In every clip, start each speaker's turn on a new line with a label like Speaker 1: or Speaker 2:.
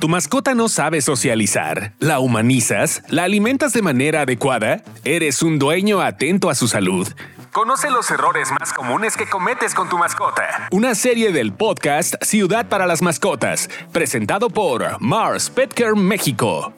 Speaker 1: ¿Tu mascota no sabe socializar? ¿La humanizas? ¿La alimentas de manera adecuada? ¿Eres un dueño atento a su salud? Conoce los errores más comunes que cometes con tu mascota. Una serie del podcast Ciudad para las Mascotas, presentado por Mars Petcare México.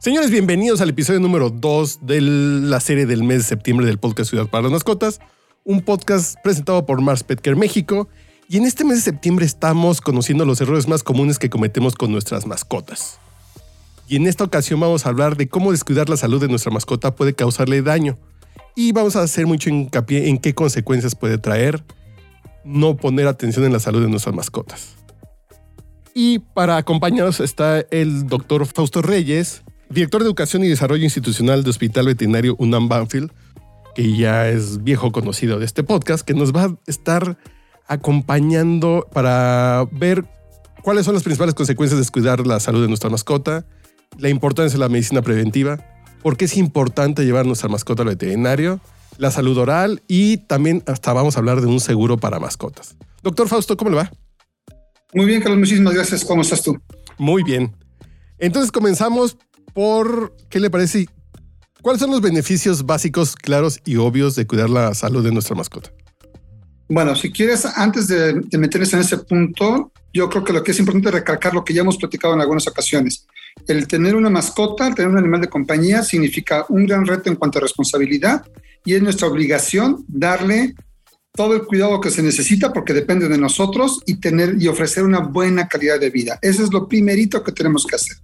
Speaker 2: Señores, bienvenidos al episodio número 2 de la serie del mes de septiembre del podcast Ciudad para las Mascotas, un podcast presentado por Mars Petcare México. Y en este mes de septiembre estamos conociendo los errores más comunes que cometemos con nuestras mascotas. Y en esta ocasión vamos a hablar de cómo descuidar la salud de nuestra mascota puede causarle daño. Y vamos a hacer mucho hincapié en qué consecuencias puede traer no poner atención en la salud de nuestras mascotas. Y para acompañarnos está el doctor Fausto Reyes, director de Educación y Desarrollo Institucional de Hospital Veterinario UNAM Banfield, que ya es viejo conocido de este podcast, que nos va a estar acompañando para ver cuáles son las principales consecuencias de descuidar la salud de nuestra mascota, la importancia de la medicina preventiva, por qué es importante llevar nuestra mascota al veterinario, la salud oral y también hasta vamos a hablar de un seguro para mascotas. Doctor Fausto, ¿cómo le va?
Speaker 3: Muy bien, Carlos, muchísimas gracias. ¿Cómo estás tú?
Speaker 2: Muy bien. Entonces comenzamos por, ¿qué le parece? ¿Cuáles son los beneficios básicos, claros y obvios de cuidar la salud de nuestra mascota?
Speaker 3: Bueno, si quieres, antes de, de meternos en ese punto, yo creo que lo que es importante es recalcar lo que ya hemos platicado en algunas ocasiones. El tener una mascota, el tener un animal de compañía, significa un gran reto en cuanto a responsabilidad y es nuestra obligación darle todo el cuidado que se necesita porque depende de nosotros y tener y ofrecer una buena calidad de vida. Eso es lo primerito que tenemos que hacer.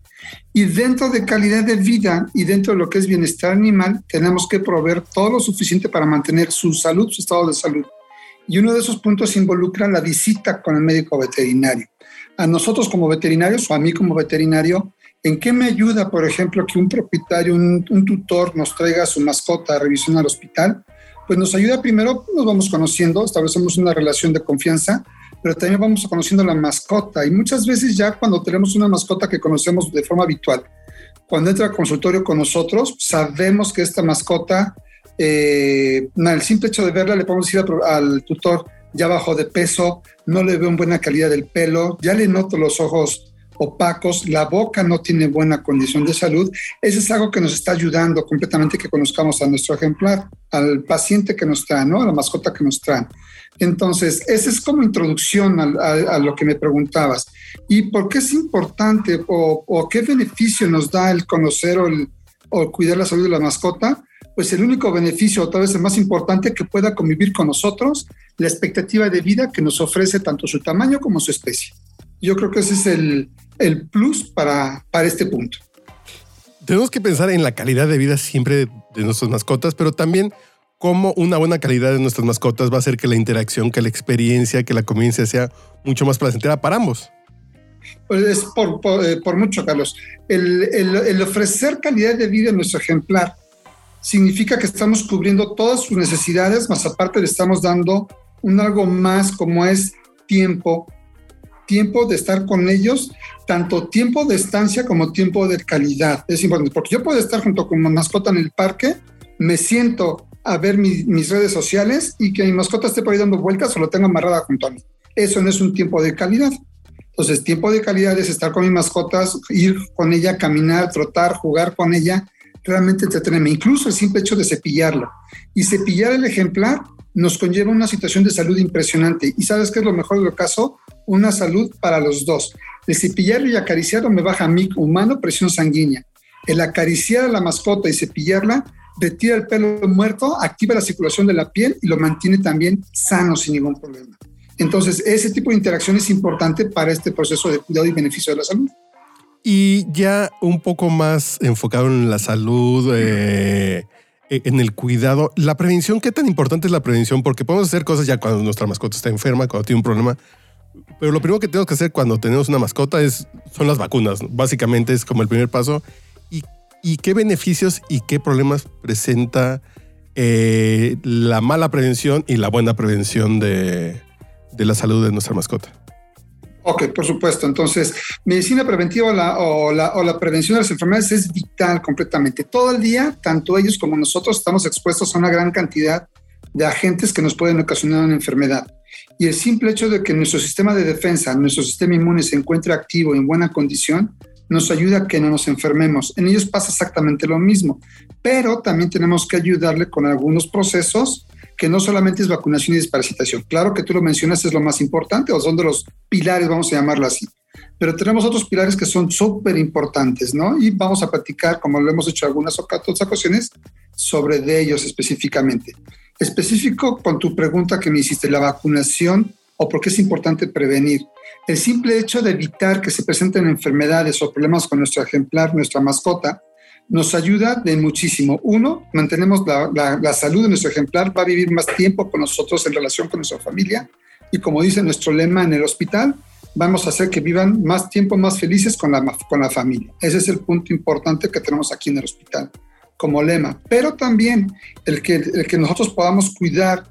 Speaker 3: Y dentro de calidad de vida y dentro de lo que es bienestar animal, tenemos que proveer todo lo suficiente para mantener su salud, su estado de salud. Y uno de esos puntos involucra la visita con el médico veterinario. A nosotros como veterinarios o a mí como veterinario, ¿en qué me ayuda, por ejemplo, que un propietario, un, tutor nos traiga su mascota a revisión al hospital? Pues nos ayuda primero, nos vamos conociendo, establecemos una relación de confianza, pero también vamos conociendo la mascota. Y muchas veces ya cuando tenemos una mascota que conocemos de forma habitual, cuando entra al consultorio con nosotros, sabemos que esta mascota eh, el simple hecho de verla le podemos decir al, tutor, ya bajó de peso, no le veo en buena calidad del pelo, ya le noto los ojos opacos, la boca no tiene buena condición de salud, eso es algo que nos está ayudando completamente que conozcamos a nuestro ejemplar, al paciente que nos trae, ¿no? a la mascota que nos traen. Entonces, esa es como introducción a, lo que me preguntabas. ¿Y por qué es importante o, qué beneficio nos da el conocer o cuidar la salud de la mascota? Pues el único beneficio, o tal vez el más importante, que pueda convivir con nosotros, la expectativa de vida que nos ofrece tanto su tamaño como su especie. Yo creo que ese es el, el plus para, para este punto.
Speaker 2: Tenemos que pensar en la calidad de vida siempre de nuestras mascotas, pero también cómo una buena calidad de nuestras mascotas va a hacer que la interacción, que la experiencia, que la convivencia sea mucho más placentera para ambos.
Speaker 3: Pues es por, por, eh, por mucho, Carlos. El, el, el, ofrecer calidad de vida a nuestro ejemplar significa que estamos cubriendo todas sus necesidades, más aparte le estamos dando un algo más como es tiempo, tiempo de estar con ellos, tanto tiempo de estancia como tiempo de calidad. Es importante, porque yo puedo estar junto con mi mascota en el parque, me siento a ver mis redes sociales y que mi mascota esté por ahí dando vueltas o lo tenga amarrada junto a mí. Eso no es un tiempo de calidad. Entonces, tiempo de calidad es estar con mis mascotas, ir con ella, caminar, trotar, jugar con ella realmente entretenerme, incluso el simple hecho de cepillarlo. Y cepillar el ejemplar nos conlleva una situación de salud impresionante. ¿Y sabes qué es lo mejor del caso? Una salud para los dos. El cepillarlo y acariciarlo me baja a mí, humano, presión sanguínea. El acariciar a la mascota y cepillarla retira el pelo muerto, activa la circulación de la piel y lo mantiene también sano sin ningún problema. Entonces, ese tipo de interacción es importante para este proceso de cuidado y beneficio de la salud.
Speaker 2: Y ya un poco más enfocado en la salud, eh, e, en el cuidado, la prevención, ¿qué tan importante es la prevención? Porque podemos hacer cosas ya cuando nuestra mascota está enferma, cuando tiene un problema. Pero lo primero que tenemos que hacer cuando tenemos una mascota es, son las vacunas. Básicamente es como el primer paso. ¿Y, qué beneficios y qué problemas presenta eh, la mala prevención y la buena prevención de, de la salud de nuestra mascota?
Speaker 3: Ok, por supuesto. Entonces, medicina preventiva o, la, o, la, prevención de las enfermedades es vital completamente. Todo el día, tanto ellos como nosotros estamos expuestos a una gran cantidad de agentes que nos pueden ocasionar una enfermedad. Y el simple hecho de que nuestro sistema de defensa, nuestro sistema inmune se encuentre activo en buena condición, nos ayuda a que no nos enfermemos. En ellos pasa exactamente lo mismo, pero también tenemos que ayudarle con algunos procesos que no solamente es vacunación y desparasitación. Claro que tú lo mencionas, es lo más importante, o son de los pilares, vamos a llamarlo así. Pero tenemos otros pilares que son súper importantes, ¿no? Y vamos a platicar, como lo hemos hecho algunas ocasiones, sobre ellos específicamente. Específico con tu pregunta que me hiciste, la vacunación o por qué es importante prevenir. El simple hecho de evitar que se presenten enfermedades o problemas con nuestro ejemplar, nuestra mascota, nos ayuda de muchísimo. Uno, mantenemos la, salud de nuestro ejemplar, va a vivir más tiempo con nosotros en relación con nuestra familia y como dice nuestro lema en el hospital, vamos a hacer que vivan más tiempo más felices con la, con la familia. Ese es el punto importante que tenemos aquí en el hospital como lema. Pero también el que, el que nosotros podamos cuidar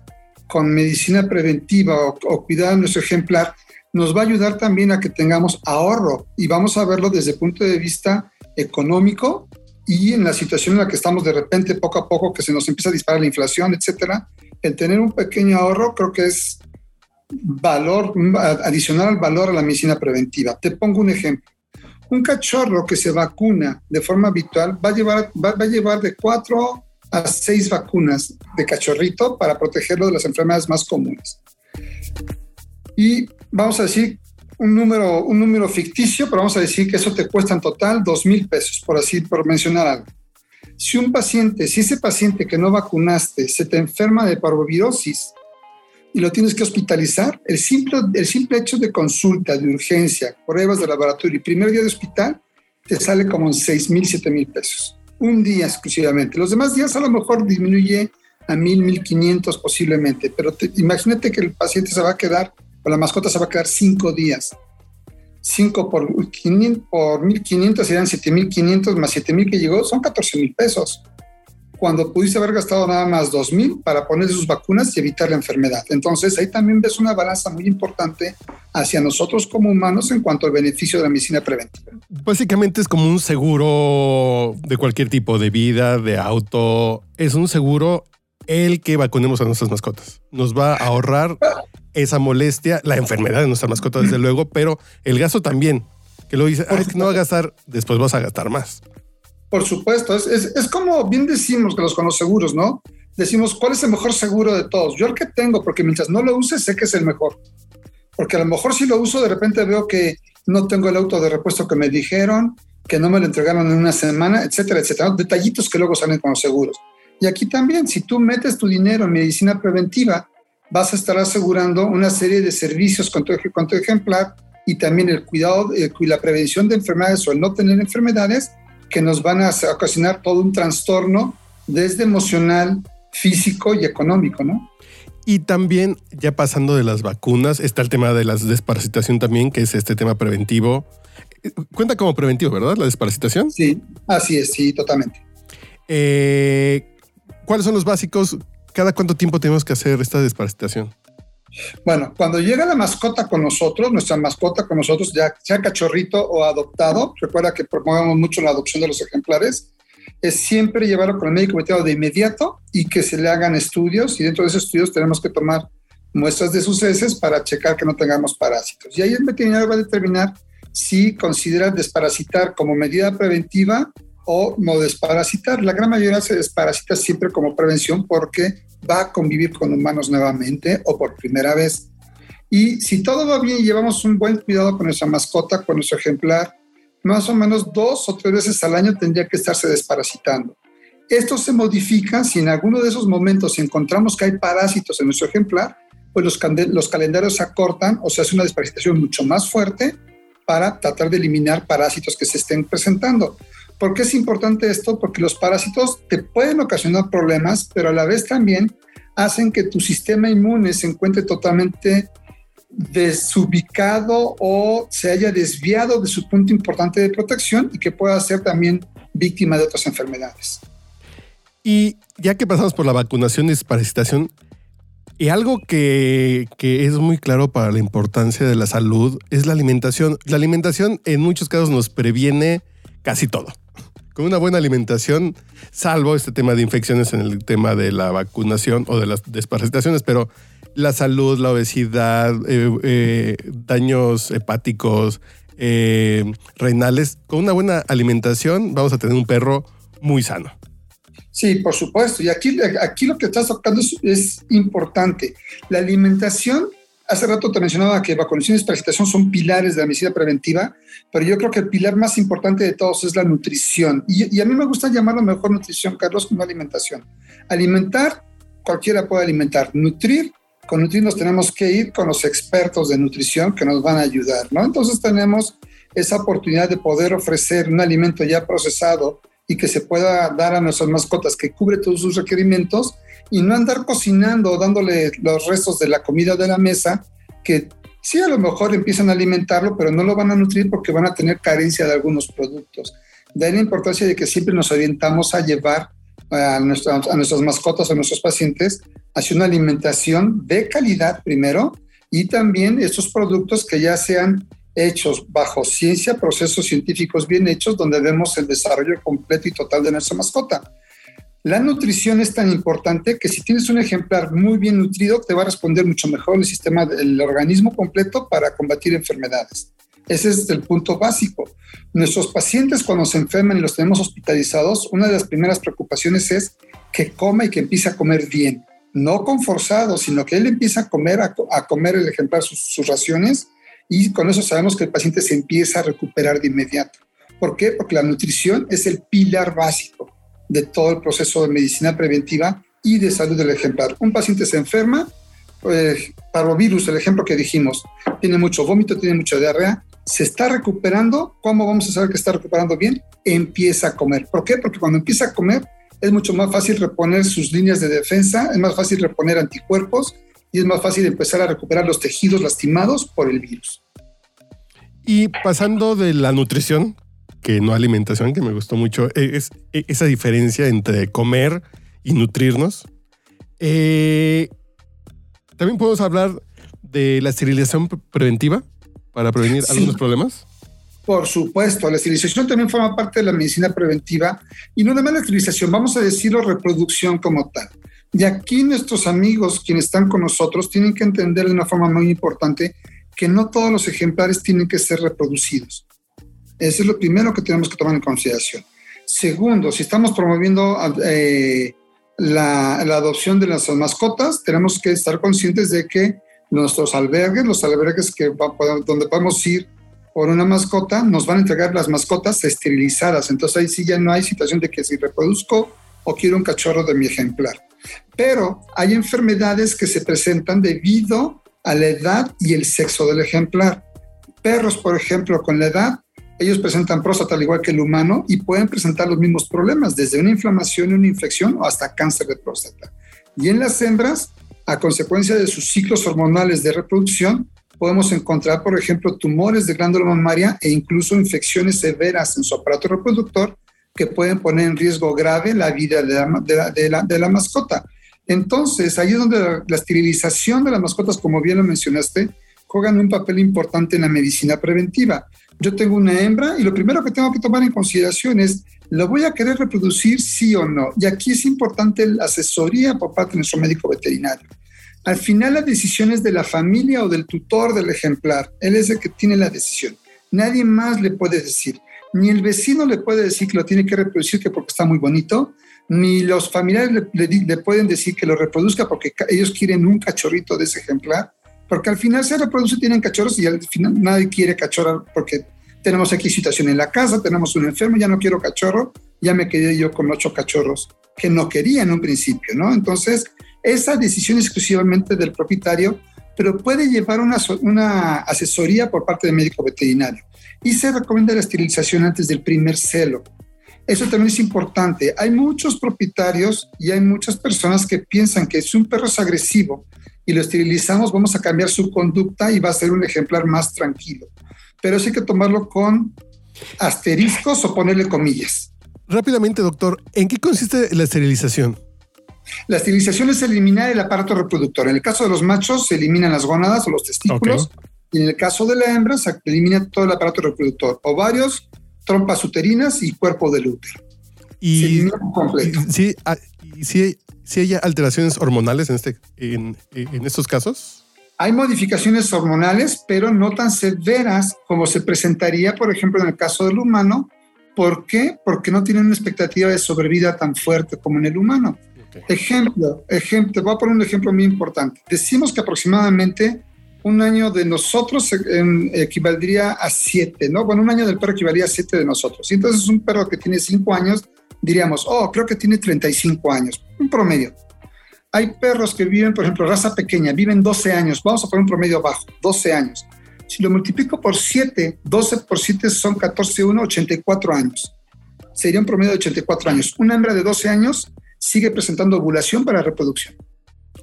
Speaker 3: con medicina preventiva o, o cuidar a nuestro ejemplar nos va a ayudar también a que tengamos ahorro y vamos a verlo desde el punto de vista económico y en la situación en la que estamos de repente poco a poco que se nos empieza a disparar la inflación, etcétera, el tener un pequeño ahorro creo que es valor adicional al valor a la medicina preventiva. Te pongo un ejemplo. Un cachorro que se vacuna de forma habitual va a llevar, va, va llevar de cuatro a seis vacunas de cachorrito para protegerlo de las enfermedades más comunes. Y vamos a decir un número, un número ficticio, pero vamos a decir que eso te cuesta en total dos mil pesos, por así, por mencionar algo. Si un paciente, si ese paciente que no vacunaste se te enferma de parvovirosis y lo tienes que hospitalizar, el simple, el simple hecho de consulta, de urgencia, pruebas de laboratorio y primer día de hospital, te sale como en 6 mil, 7 mil pesos. Un día exclusivamente. Los demás días a lo mejor disminuye a mil, 1500 posiblemente, pero imagínate que el paciente se va a quedar, la mascota se va a quedar cinco días. 5 por, 500, por 1500 serían 7500 más 7000 que llegó, son 14 mil pesos cuando pudiste haber gastado nada más 2.000 para poner sus vacunas y evitar la enfermedad. Entonces, ahí también ves una balanza muy importante hacia nosotros como humanos en cuanto al beneficio de la medicina preventiva.
Speaker 2: Básicamente es como un seguro de cualquier tipo de vida, de auto. Es un seguro el que vacunemos a nuestras mascotas. Nos va a ahorrar esa molestia, la enfermedad de nuestra mascota, desde luego, pero el gasto también. Que lo dice, es que no va a gastar, después vas a gastar más.
Speaker 3: Por supuesto, es, es, es, como bien decimos que los con los seguros, ¿no? Decimos, ¿cuál es el mejor seguro de todos? Yo el que tengo, porque mientras no lo use, sé que es el mejor. Porque a lo mejor si lo uso, de repente veo que no tengo el auto de repuesto que me dijeron, que no me lo entregaron en una semana, etcétera, etcétera. Detallitos que luego salen con los seguros. Y aquí también, si tú metes tu dinero en medicina preventiva, vas a estar asegurando una serie de servicios con tu, con tu ejemplar y también el cuidado y la prevención de enfermedades o el no tener enfermedades que nos van a ocasionar todo un trastorno desde emocional, físico y económico, ¿no?
Speaker 2: Y también, ya pasando de las vacunas, está el tema de la desparasitación también, que es este tema preventivo. Cuenta como preventivo, ¿verdad? La desparasitación.
Speaker 3: Sí, así es, sí, totalmente.
Speaker 2: Eh, ¿Cuáles son los básicos? ¿Cada cuánto tiempo tenemos que hacer esta desparasitación?
Speaker 3: Bueno, cuando llega la mascota con nosotros, nuestra mascota con nosotros, ya sea cachorrito o adoptado, recuerda que promovemos mucho la adopción de los ejemplares, es siempre llevarlo con el médico veterinario de inmediato y que se le hagan estudios y dentro de esos estudios tenemos que tomar muestras de sus heces para checar que no tengamos parásitos. Y ahí el veterinario va a determinar si considera desparasitar como medida preventiva o no desparasitar. La gran mayoría se desparasita siempre como prevención porque va a convivir con humanos nuevamente o por primera vez. Y si todo va bien y llevamos un buen cuidado con nuestra mascota, con nuestro ejemplar, más o menos dos o tres veces al año tendría que estarse desparasitando. Esto se modifica si en alguno de esos momentos encontramos que hay parásitos en nuestro ejemplar, pues los, calendarios se acortan o se hace una desparasitación mucho más fuerte para tratar de eliminar parásitos que se estén presentando. ¿Por qué es importante esto? Porque los parásitos te pueden ocasionar problemas, pero a la vez también hacen que tu sistema inmune se encuentre totalmente desubicado o se haya desviado de su punto importante de protección y que pueda ser también víctima de otras enfermedades.
Speaker 2: Y ya que pasamos por la vacunación y desparasitación, y algo que, que, es muy claro para la importancia de la salud es la alimentación. La alimentación en muchos casos nos previene casi todo con una buena alimentación, salvo este tema de infecciones en el tema de la vacunación o de las desparasitaciones, pero la salud, la obesidad, eh, eh, daños hepáticos, eh, renales, con una buena alimentación vamos a tener un perro muy sano.
Speaker 3: Sí, por supuesto. Y aquí, aquí lo que estás tocando es, es importante. La alimentación Hace rato te mencionaba que vacunación y desparasitación son pilares de la medicina preventiva, pero yo creo que el pilar más importante de todos es la nutrición. Y, a mí me gusta llamarlo mejor nutrición, Carlos, como alimentación. Alimentar, cualquiera puede alimentar. Nutrir, con nutrir nos tenemos que ir con los expertos de nutrición que nos van a ayudar, ¿no? Entonces tenemos esa oportunidad de poder ofrecer un alimento ya procesado y que se pueda dar a nuestras mascotas que cubre todos sus requerimientos y no andar cocinando, dándole los restos de la comida de la mesa, que sí a lo mejor empiezan a alimentarlo, pero no lo van a nutrir porque van a tener carencia de algunos productos. De ahí la importancia de que siempre nos orientamos a llevar a, nuestras, a nuestras mascotas, a nuestros pacientes, hacia una alimentación de calidad primero y también estos productos que ya sean hechos bajo ciencia, procesos científicos bien hechos, donde vemos el desarrollo completo y total de nuestra mascota. La nutrición es tan importante que si tienes un ejemplar muy bien nutrido, te va a responder mucho mejor el sistema del organismo completo para combatir enfermedades. Ese es el punto básico. Nuestros pacientes cuando se enferman y los tenemos hospitalizados, una de las primeras preocupaciones es que coma y que empiece a comer bien. No con forzado, sino que él empieza a comer, a, comer el ejemplar sus, sus raciones y con eso sabemos que el paciente se empieza a recuperar de inmediato. ¿Por qué? Porque la nutrición es el pilar básico de todo el proceso de medicina preventiva y de salud del ejemplar. Un paciente se enferma, pues, parvovirus, el ejemplo que dijimos, tiene mucho vómito, tiene mucha diarrea, se está recuperando. ¿Cómo vamos a saber que está recuperando bien? Empieza a comer. ¿Por qué? Porque cuando empieza a comer es mucho más fácil reponer sus líneas de defensa, es más fácil reponer anticuerpos y es más fácil empezar a recuperar los tejidos lastimados por el virus.
Speaker 2: Y pasando de la nutrición, que no alimentación, que me gustó mucho, e, es, e, esa diferencia entre comer y nutrirnos. Eh, también podemos hablar de la esterilización preventiva para prevenir algunos problemas.
Speaker 3: Por supuesto, la esterilización también forma parte de la medicina preventiva y no nada más la esterilización, vamos a decirlo reproducción como tal. Y aquí nuestros amigos, quienes están con nosotros, tienen que entender de una forma muy importante que no todos los ejemplares tienen que ser reproducidos. Eso es lo primero que tenemos que tomar en consideración. Segundo, si estamos promoviendo eh, la, adopción de las mascotas, tenemos que estar conscientes de que nuestros albergues, los albergues que donde podemos ir por una mascota, nos van a entregar las mascotas esterilizadas. Entonces ahí sí ya no hay situación de que si reproduzco o quiero un cachorro de mi ejemplar. Pero hay enfermedades que se presentan debido a la edad y el sexo del ejemplar. Perros, por ejemplo, con la edad ellos presentan próstata al igual que el humano y pueden presentar los mismos problemas, desde una inflamación y una infección o hasta cáncer de próstata. Y en las hembras, a consecuencia de sus ciclos hormonales de reproducción, podemos encontrar, por ejemplo, tumores de glándula mamaria e incluso infecciones severas en su aparato reproductor que pueden poner en riesgo grave la vida de la, mascota. Entonces, ahí es donde la esterilización de las mascotas, como bien lo mencionaste, juegan un papel importante en la medicina preventiva yo tengo una hembra y lo primero que tengo que tomar en consideración es, ¿lo voy a querer reproducir sí o no? Y aquí es importante la asesoría por parte de nuestro médico veterinario. Al final la decisión es de la familia o del tutor del ejemplar. Él es el que tiene la decisión. Nadie más le puede decir. Ni el vecino le puede decir que lo tiene que reproducir que porque está muy bonito, ni los familiares le, le pueden decir que lo reproduzca porque ellos quieren un cachorrito de ese ejemplar porque al final se reproduce, tienen cachorros y al final nadie quiere cachorro porque tenemos aquí situación en la casa, tenemos un enfermo, ya no quiero cachorro, ya me quedé yo con ocho cachorros que no quería en un principio, ¿no? Entonces, esa decisión exclusivamente del propietario, pero puede llevar una, una asesoría por parte del médico veterinario. Y se recomienda la esterilización antes del primer celo. Eso también es importante. Hay muchos propietarios y hay muchas personas que piensan que si un perro es agresivo, y lo esterilizamos, vamos a cambiar su conducta y va a ser un ejemplar más tranquilo. Pero eso hay que tomarlo con asteriscos o ponerle comillas.
Speaker 2: Rápidamente, doctor, ¿en qué consiste la esterilización?
Speaker 3: La esterilización es eliminar el aparato reproductor. En el caso de los machos se eliminan las gónadas o los testículos y en el caso de la hembra se elimina todo el aparato reproductor, ovarios, trompas uterinas y cuerpo del útero.
Speaker 2: Y, sí, ah, sí, hay alteraciones hormonales en, este, en, en estos casos.
Speaker 3: Hay modificaciones hormonales, pero no tan severas como se presentaría, por ejemplo, en el caso del humano. ¿Por qué? Porque no tienen una expectativa de sobrevida tan fuerte como en el humano. Ejemplo, ejemplo, voy a poner un ejemplo muy importante. Decimos que aproximadamente un año de nosotros equivaldría a siete, ¿no? Bueno, un año del perro equivaldría a siete de nosotros. Y entonces un perro que tiene cinco años, diríamos, oh, creo que tiene 35 años, un promedio. Hay perros que viven, por ejemplo, raza pequeña, viven 12 años, vamos a poner un promedio bajo, 12 años. Si lo multiplico por 7, 12 por 7 son 14, 1, 84 años. Sería un promedio de 84 años. Una hembra de 12 años sigue presentando ovulación para reproducción.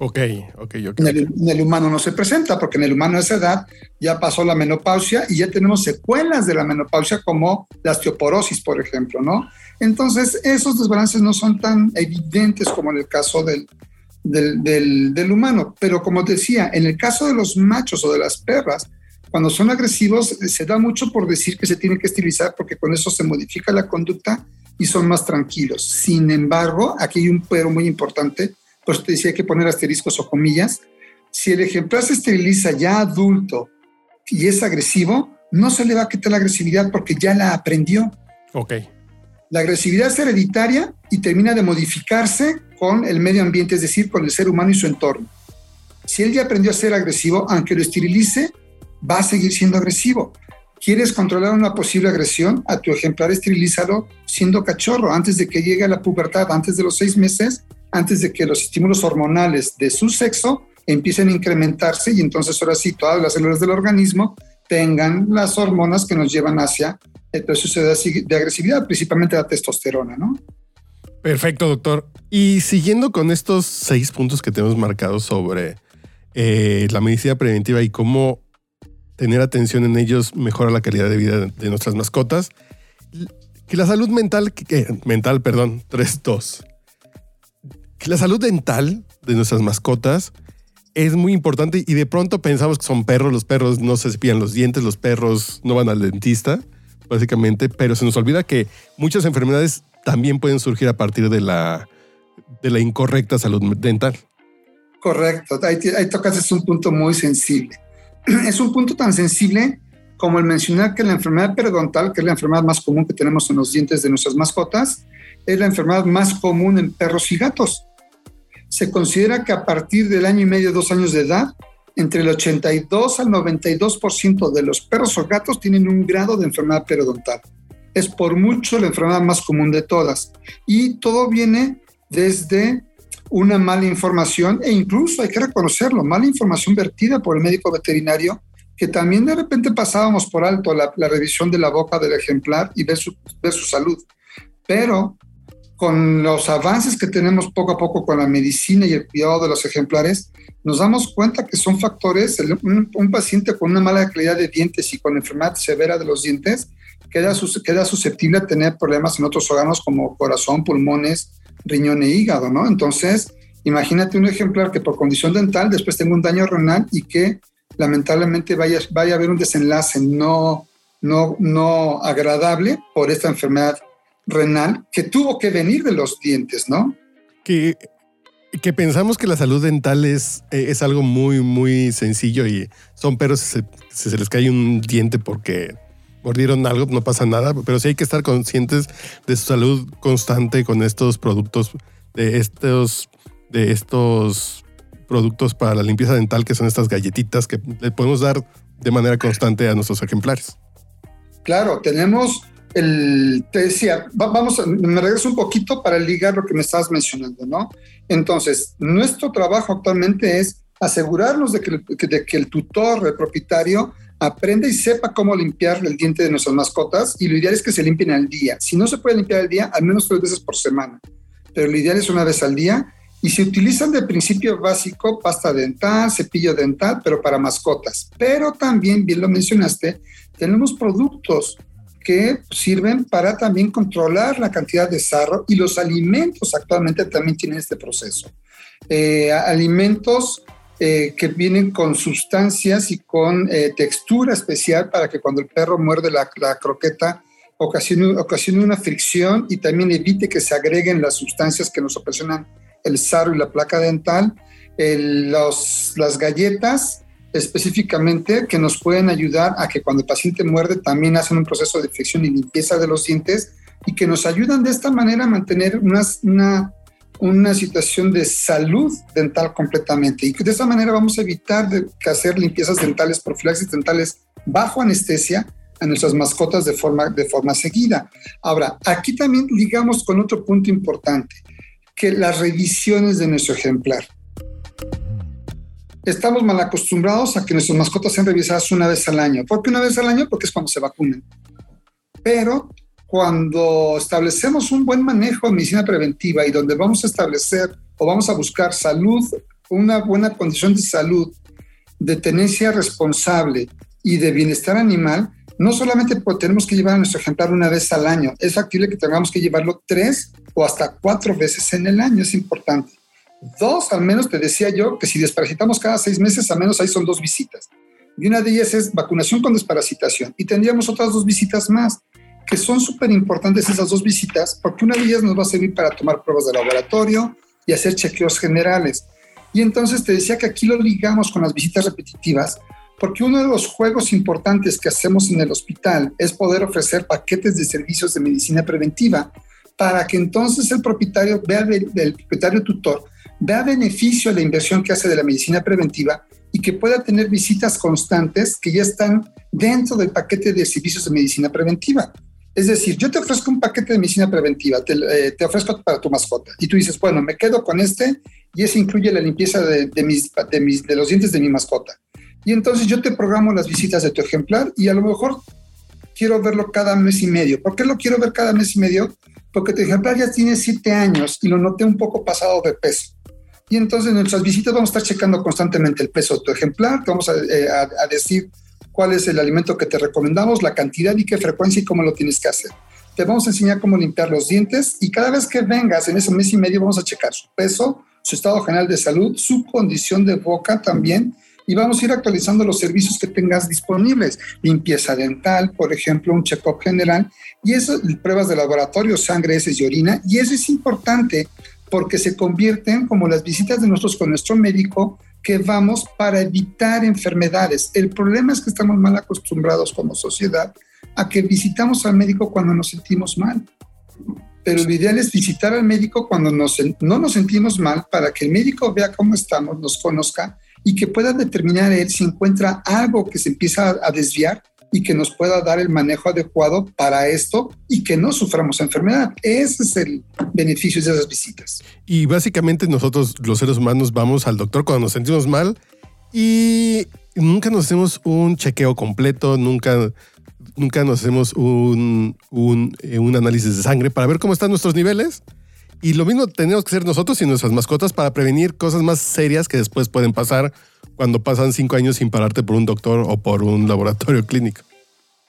Speaker 2: Ok, ok, ok.
Speaker 3: En el, humano no se presenta porque en el humano a esa edad ya pasó la menopausia y ya tenemos secuelas de la menopausia como la osteoporosis, por ejemplo, ¿no? Entonces, esos desbalances no son tan evidentes como en el caso del, del, del, humano. Pero como decía, en el caso de los machos o de las perras, cuando son agresivos, se da mucho por decir que se tienen que estilizar porque con eso se modifica la conducta y son más tranquilos. Sin embargo, aquí hay un pero muy importante pues te decía que poner asteriscos o comillas, si el ejemplar se esteriliza ya adulto y es agresivo, no se le va a quitar la agresividad porque ya la aprendió.
Speaker 2: Ok.
Speaker 3: La agresividad es hereditaria y termina de modificarse con el medio ambiente, es decir, con el ser humano y su entorno. Si él ya aprendió a ser agresivo, aunque lo esterilice, va a seguir siendo agresivo. ¿Quieres controlar una posible agresión? A tu ejemplar esterilízalo siendo cachorro, antes de que llegue a la pubertad, antes de los seis meses, antes de que los estímulos hormonales de su sexo empiecen a incrementarse y entonces ahora sí todas las células del organismo tengan las hormonas que nos llevan hacia el proceso de agresividad, principalmente la testosterona, ¿no?
Speaker 2: Perfecto, doctor. Y siguiendo con estos seis puntos que tenemos marcados sobre eh, la medicina preventiva y cómo tener atención en ellos mejora la calidad de vida de nuestras mascotas, que la salud mental, que, mental, perdón, 3-2, la salud dental de nuestras mascotas es muy importante y de pronto pensamos que son perros, los perros no se cepillan los dientes, los perros no van al dentista, básicamente, pero se nos olvida que muchas enfermedades también pueden surgir a partir de la, de la incorrecta salud dental.
Speaker 3: Correcto, ahí, ahí tocas un punto muy sensible. Es un punto tan sensible como el mencionar que la enfermedad periodontal, que es la enfermedad más común que tenemos en los dientes de nuestras mascotas, es la enfermedad más común en perros y gatos se considera que a partir del año y medio, dos años de edad, entre el 82 al 92% de los perros o gatos tienen un grado de enfermedad periodontal. Es por mucho la enfermedad más común de todas. Y todo viene desde una mala información e incluso hay que reconocerlo, mala información vertida por el médico veterinario, que también de repente pasábamos por alto la, revisión de la boca del ejemplar y ver su, ver su salud. Pero con los avances que tenemos poco a poco con la medicina y el cuidado de los ejemplares, nos damos cuenta que son factores, un, paciente con una mala calidad de dientes y con enfermedad severa de los dientes queda, susceptible a tener problemas en otros órganos como corazón, pulmones, riñón e hígado, ¿no? Entonces, imagínate un ejemplar que por condición dental después tenga un daño renal y que lamentablemente vaya, vaya a haber un desenlace no, no, no agradable por esta enfermedad renal que tuvo que venir de los dientes, ¿no?
Speaker 2: Que, que pensamos que la salud dental es, eh, es algo muy, muy sencillo y son perros, si se, les cae un diente porque mordieron algo, no pasa nada, pero sí hay que estar conscientes de su salud constante con estos productos, de estos, de estos productos para la limpieza dental, que son estas galletitas que le podemos dar de manera constante a nuestros ejemplares.
Speaker 3: Claro, tenemos el, te decía, vamos, me regreso un poquito para ligar lo que me estabas mencionando, ¿no? Entonces, nuestro trabajo actualmente es asegurarnos de que, de que el tutor, el propietario, aprenda y sepa cómo limpiar el diente de nuestras mascotas y lo ideal es que se limpien al día. Si no se puede limpiar al día, al menos tres veces por semana, pero lo ideal es una vez al día y se utilizan de principio básico pasta dental, cepillo dental, pero para mascotas. Pero también, bien lo mencionaste, tenemos productos que sirven para también controlar la cantidad de sarro y los alimentos actualmente también tienen este proceso. Eh, alimentos eh, que vienen con sustancias y con eh, textura especial para que cuando el perro muerde la, croqueta ocasione, una fricción y también evite que se agreguen las sustancias que nos ocasionan el sarro y la placa dental, las galletas específicamente que nos pueden ayudar a que cuando el paciente muerde también hacen un proceso de infección y limpieza de los dientes y que nos ayudan de esta manera a mantener una, una, una situación de salud dental completamente. Y de esta manera vamos a evitar de, hacer limpiezas dentales, profilaxis dentales bajo anestesia a nuestras mascotas de forma, de forma seguida. Ahora, aquí también ligamos con otro punto importante, que las revisiones de nuestro ejemplar. Estamos mal acostumbrados a que nuestras mascotas sean revisadas una vez al año. ¿Por qué una vez al año? Porque es cuando se vacunan. Pero cuando establecemos un buen manejo de medicina preventiva y donde vamos a establecer o vamos a buscar salud, una buena condición de salud, de tenencia responsable y de bienestar animal, no solamente tenemos que llevar a nuestro ejemplar una vez al año, es factible que tengamos que llevarlo tres o hasta cuatro veces en el año, es importante. Dos, al menos te decía yo que si desparasitamos cada seis meses, al menos ahí son dos visitas. Y una de ellas es vacunación con desparasitación. Y tendríamos otras dos visitas más, que son súper importantes esas dos visitas, porque una de ellas nos va a servir para tomar pruebas de laboratorio y hacer chequeos generales. Y entonces te decía que aquí lo ligamos con las visitas repetitivas, porque uno de los juegos importantes que hacemos en el hospital es poder ofrecer paquetes de servicios de medicina preventiva para que entonces el propietario vea el propietario tutor vea beneficio a la inversión que hace de la medicina preventiva y que pueda tener visitas constantes que ya están dentro del paquete de servicios de medicina preventiva. Es decir, yo te ofrezco un paquete de medicina preventiva, te, eh, te, ofrezco para tu mascota y tú dices, bueno, me quedo con este y ese incluye la limpieza de, de, mis, de, mis, de los dientes de mi mascota. Y entonces yo te programo las visitas de tu ejemplar y a lo mejor quiero verlo cada mes y medio. ¿Por qué lo quiero ver cada mes y medio? Porque tu ejemplar ya tiene siete años y lo noté un poco pasado de peso. Y entonces en nuestras visitas vamos a estar checando constantemente el peso de tu ejemplar, te vamos eh, a, decir cuál es el alimento que te recomendamos, la cantidad y qué frecuencia y cómo lo tienes que hacer. Te vamos a enseñar cómo limpiar los dientes y cada vez que vengas en ese mes y medio vamos a checar su peso, su estado general de salud, su condición de boca también y vamos a ir actualizando los servicios que tengas disponibles. Limpieza dental, por ejemplo, un check-up general y eso, pruebas de laboratorio, sangre, heces y orina. Y eso es importante porque se convierten como las visitas de nosotros con nuestro médico que vamos para evitar enfermedades. El problema es que estamos mal acostumbrados como sociedad a que visitamos al médico cuando nos sentimos mal. Pero lo ideal es visitar al médico cuando no nos sentimos mal para que el médico vea cómo estamos, nos conozca y que pueda determinar él si encuentra algo que se empieza a desviar y que nos pueda dar el manejo adecuado para esto y que no suframos enfermedad. Ese es el beneficio de esas visitas.
Speaker 2: Y básicamente nosotros los seres humanos vamos al doctor cuando nos sentimos mal y nunca nos hacemos un chequeo completo, nunca, nunca nos hacemos un, un, eh, un análisis de sangre para ver cómo están nuestros niveles. Y lo mismo tenemos que hacer nosotros y nuestras mascotas para prevenir cosas más serias que después pueden pasar cuando pasan cinco años sin pararte por un doctor o por un laboratorio clínico.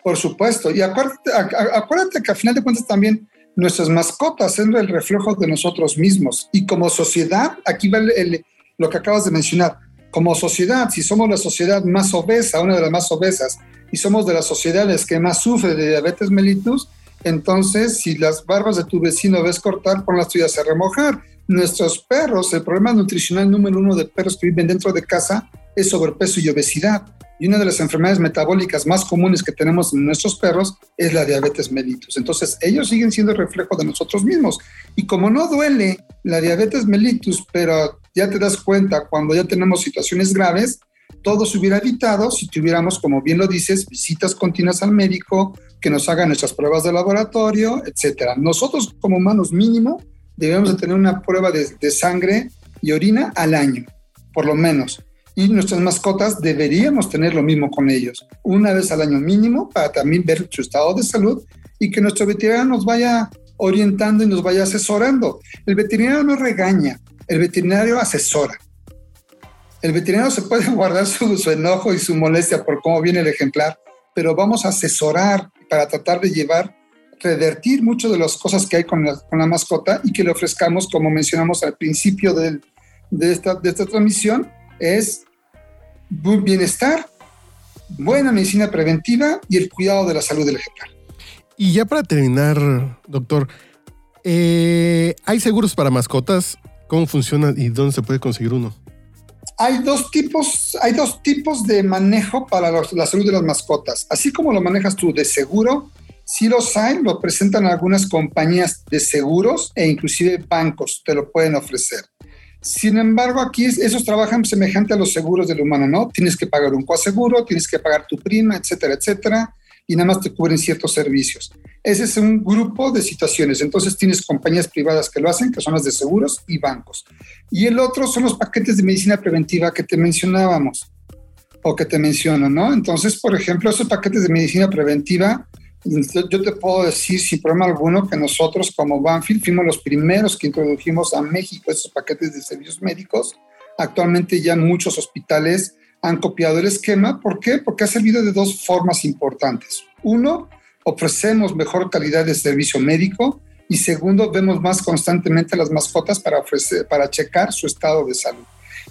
Speaker 3: Por supuesto. Y acuérdate, acuérdate que al final de cuentas también nuestras mascotas son el reflejo de nosotros mismos. Y como sociedad, aquí va lo que acabas de mencionar, como sociedad, si somos la sociedad más obesa, una de las más obesas, y somos de las sociedades que más sufre de diabetes mellitus, entonces, si las barbas de tu vecino ves cortar, pon las tuyas a remojar. Nuestros perros, el problema nutricional número uno de perros que viven dentro de casa es sobrepeso y obesidad. Y una de las enfermedades metabólicas más comunes que tenemos en nuestros perros es la diabetes mellitus. Entonces, ellos siguen siendo el reflejo de nosotros mismos. Y como no duele la diabetes mellitus, pero ya te das cuenta cuando ya tenemos situaciones graves, todo se hubiera evitado si tuviéramos, como bien lo dices, visitas continuas al médico, que nos hagan nuestras pruebas de laboratorio, etcétera. Nosotros como humanos mínimo debemos de tener una prueba de, de sangre y orina al año, por lo menos. Y nuestras mascotas deberíamos tener lo mismo con ellos, una vez al año mínimo, para también ver su estado de salud y que nuestro veterinario nos vaya orientando y nos vaya asesorando. El veterinario no regaña, el veterinario asesora. El veterinario se puede guardar su, su, enojo y su molestia por cómo viene el ejemplar, pero vamos a asesorar para tratar de llevar, revertir muchas de las cosas que hay con la, con la mascota y que le ofrezcamos, como mencionamos al principio de, esta, de esta transmisión, es bienestar, buena medicina preventiva y el cuidado de la salud del ejemplar.
Speaker 2: Y ya para terminar, doctor, eh, ¿hay seguros para mascotas? ¿Cómo funciona y dónde se puede conseguir uno?
Speaker 3: Hay dos tipos, hay dos tipos de manejo para la salud de las mascotas. Así como lo manejas tú de seguro, si los hay, lo presentan algunas compañías de seguros e inclusive bancos te lo pueden ofrecer. Sin embargo, aquí esos trabajan semejante a los seguros del humano, ¿no? Tienes que pagar un coaseguro, tienes que pagar tu prima, etcétera, etcétera, y nada más te cubren ciertos servicios. Ese es un grupo de situaciones. Entonces tienes compañías privadas que lo hacen, que son las de seguros y bancos. Y el otro son los paquetes de medicina preventiva que te mencionábamos o que te menciono, ¿no? Entonces, por ejemplo, esos paquetes de medicina preventiva yo te puedo decir sin problema alguno que nosotros como Banfield fuimos los primeros que introdujimos a México esos paquetes de servicios médicos. Actualmente ya muchos hospitales han copiado el esquema. ¿Por qué? Porque ha servido de dos formas importantes. Uno, ofrecemos mejor calidad de servicio médico y segundo, vemos más constantemente las mascotas para, ofrecer, para checar su estado de salud.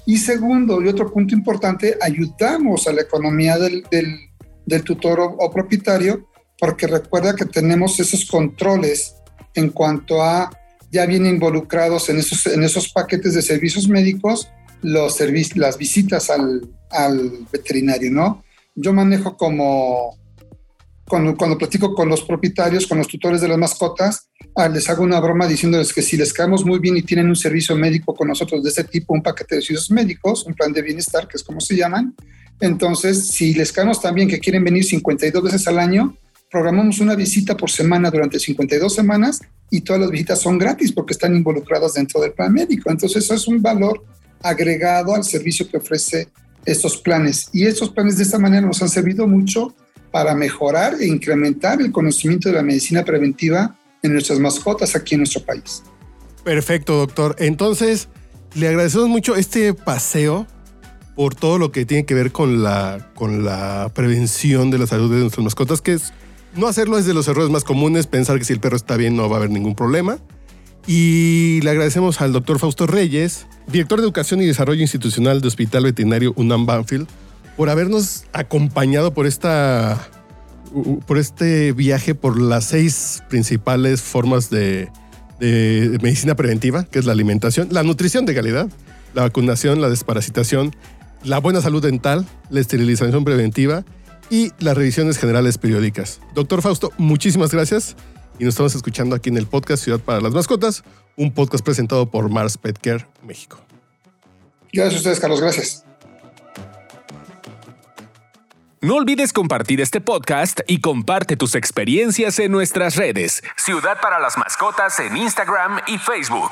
Speaker 3: Y segundo, y otro punto importante, ayudamos a la economía del, del, del tutor o, o propietario porque recuerda que tenemos esos controles en cuanto a ya vienen involucrados en esos, en esos paquetes de servicios médicos los las visitas al, al, veterinario, ¿no? Yo manejo como, cuando, cuando, platico con los propietarios, con los tutores de las mascotas, ah, les hago una broma diciéndoles que si les caemos muy bien y tienen un servicio médico con nosotros de ese tipo, un paquete de servicios médicos, un plan de bienestar, que es como se llaman, entonces si les caemos también que quieren venir 52 veces al año, programamos una visita por semana durante 52 semanas y todas las visitas son gratis porque están involucradas dentro del plan médico. Entonces eso es un valor agregado al servicio que ofrece estos planes. Y estos planes de esta manera nos han servido mucho para mejorar e incrementar el conocimiento de la medicina preventiva en nuestras mascotas aquí en nuestro país.
Speaker 2: Perfecto, doctor. Entonces, le agradecemos mucho este paseo por todo lo que tiene que ver con la, con la prevención de la salud de nuestras mascotas, que es no hacerlo es de los errores más comunes, pensar que si el perro está bien no va a haber ningún problema. Y le agradecemos al doctor Fausto Reyes, director de Educación y Desarrollo Institucional de Hospital Veterinario UNAM Banfield, por habernos acompañado por esta por este viaje por las seis principales formas de, de, medicina preventiva, que es la alimentación, la nutrición de calidad, la vacunación, la desparasitación, la buena salud dental, la esterilización preventiva y las revisiones generales periódicas. Doctor Fausto, muchísimas gracias y nos estamos escuchando aquí en el podcast Ciudad para las Mascotas, un podcast presentado por Mars Pet Care México.
Speaker 3: Gracias a ustedes, Carlos. Gracias.
Speaker 1: No olvides compartir este podcast y comparte tus experiencias en nuestras redes. Ciudad para las Mascotas en Instagram y Facebook.